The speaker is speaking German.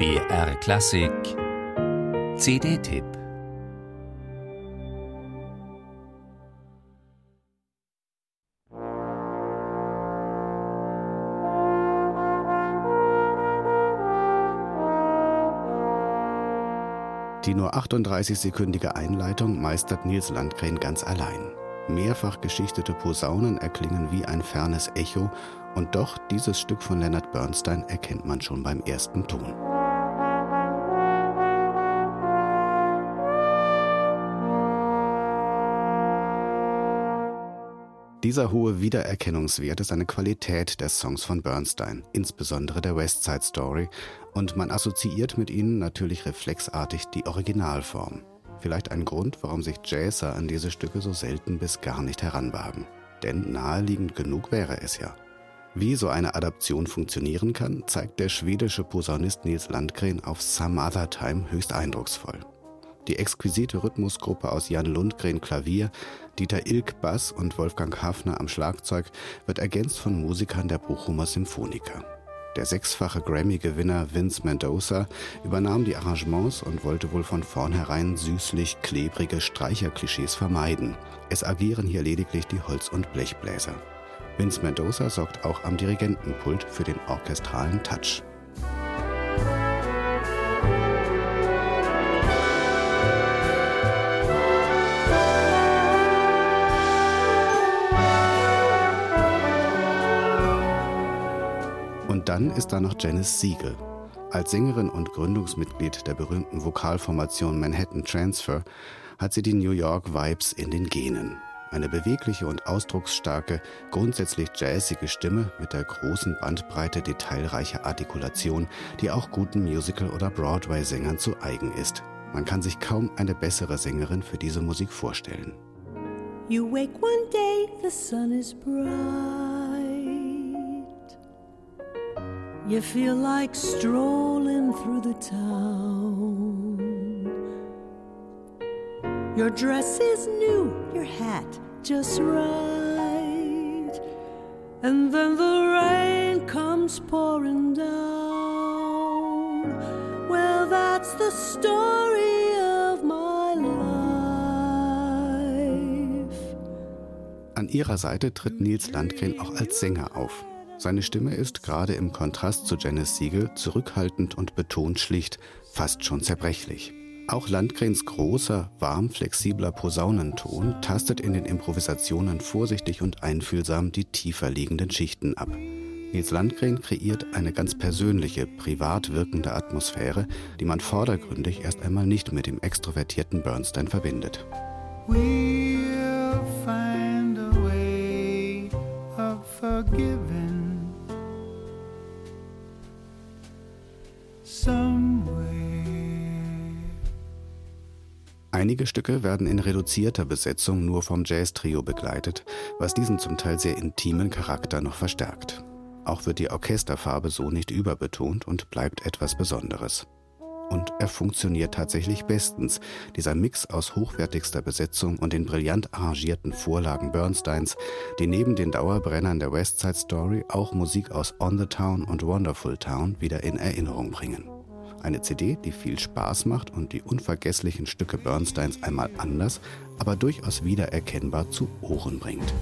BR Klassik CD-Tipp Die nur 38-sekündige Einleitung meistert Nils Landgren ganz allein. Mehrfach geschichtete Posaunen erklingen wie ein fernes Echo, und doch dieses Stück von Leonard Bernstein erkennt man schon beim ersten Ton. Dieser hohe Wiedererkennungswert ist eine Qualität der Songs von Bernstein, insbesondere der West Side Story, und man assoziiert mit ihnen natürlich reflexartig die Originalform. Vielleicht ein Grund, warum sich Jazzer an diese Stücke so selten bis gar nicht heranwagen. Denn naheliegend genug wäre es ja. Wie so eine Adaption funktionieren kann, zeigt der schwedische Posaunist Nils Landgren auf Some Other Time höchst eindrucksvoll. Die exquisite Rhythmusgruppe aus Jan Lundgren Klavier, Dieter Ilk Bass und Wolfgang Hafner am Schlagzeug wird ergänzt von Musikern der Bochumer Symphoniker. Der sechsfache Grammy-Gewinner Vince Mendoza übernahm die Arrangements und wollte wohl von vornherein süßlich klebrige Streicherklischees vermeiden. Es agieren hier lediglich die Holz- und Blechbläser. Vince Mendoza sorgt auch am Dirigentenpult für den orchestralen Touch. Und dann ist da noch Janice Siegel. Als Sängerin und Gründungsmitglied der berühmten Vokalformation Manhattan Transfer hat sie die New York Vibes in den Genen. Eine bewegliche und ausdrucksstarke, grundsätzlich jazzige Stimme mit der großen Bandbreite detailreicher Artikulation, die auch guten Musical- oder Broadway-Sängern zu eigen ist. Man kann sich kaum eine bessere Sängerin für diese Musik vorstellen. You wake one day, the sun is bright. You feel like strolling through the town. Your dress is new, your hat just right. And then the rain comes pouring down. Well, that's the story of my life. An ihrer Seite tritt Nils Landgren auch als Sänger auf. Seine Stimme ist gerade im Kontrast zu Janice Siegel zurückhaltend und betont schlicht, fast schon zerbrechlich. Auch Landgrens großer, warm flexibler Posaunenton tastet in den Improvisationen vorsichtig und einfühlsam die tiefer liegenden Schichten ab. Nils Landgren kreiert eine ganz persönliche, privat wirkende Atmosphäre, die man vordergründig erst einmal nicht mit dem extrovertierten Bernstein verbindet. We'll Einige Stücke werden in reduzierter Besetzung nur vom Jazz-Trio begleitet, was diesen zum Teil sehr intimen Charakter noch verstärkt. Auch wird die Orchesterfarbe so nicht überbetont und bleibt etwas Besonderes. Und er funktioniert tatsächlich bestens, dieser Mix aus hochwertigster Besetzung und den brillant arrangierten Vorlagen Bernsteins, die neben den Dauerbrennern der West Side Story auch Musik aus On the Town und Wonderful Town wieder in Erinnerung bringen. Eine CD, die viel Spaß macht und die unvergesslichen Stücke Bernsteins einmal anders, aber durchaus wiedererkennbar zu Ohren bringt.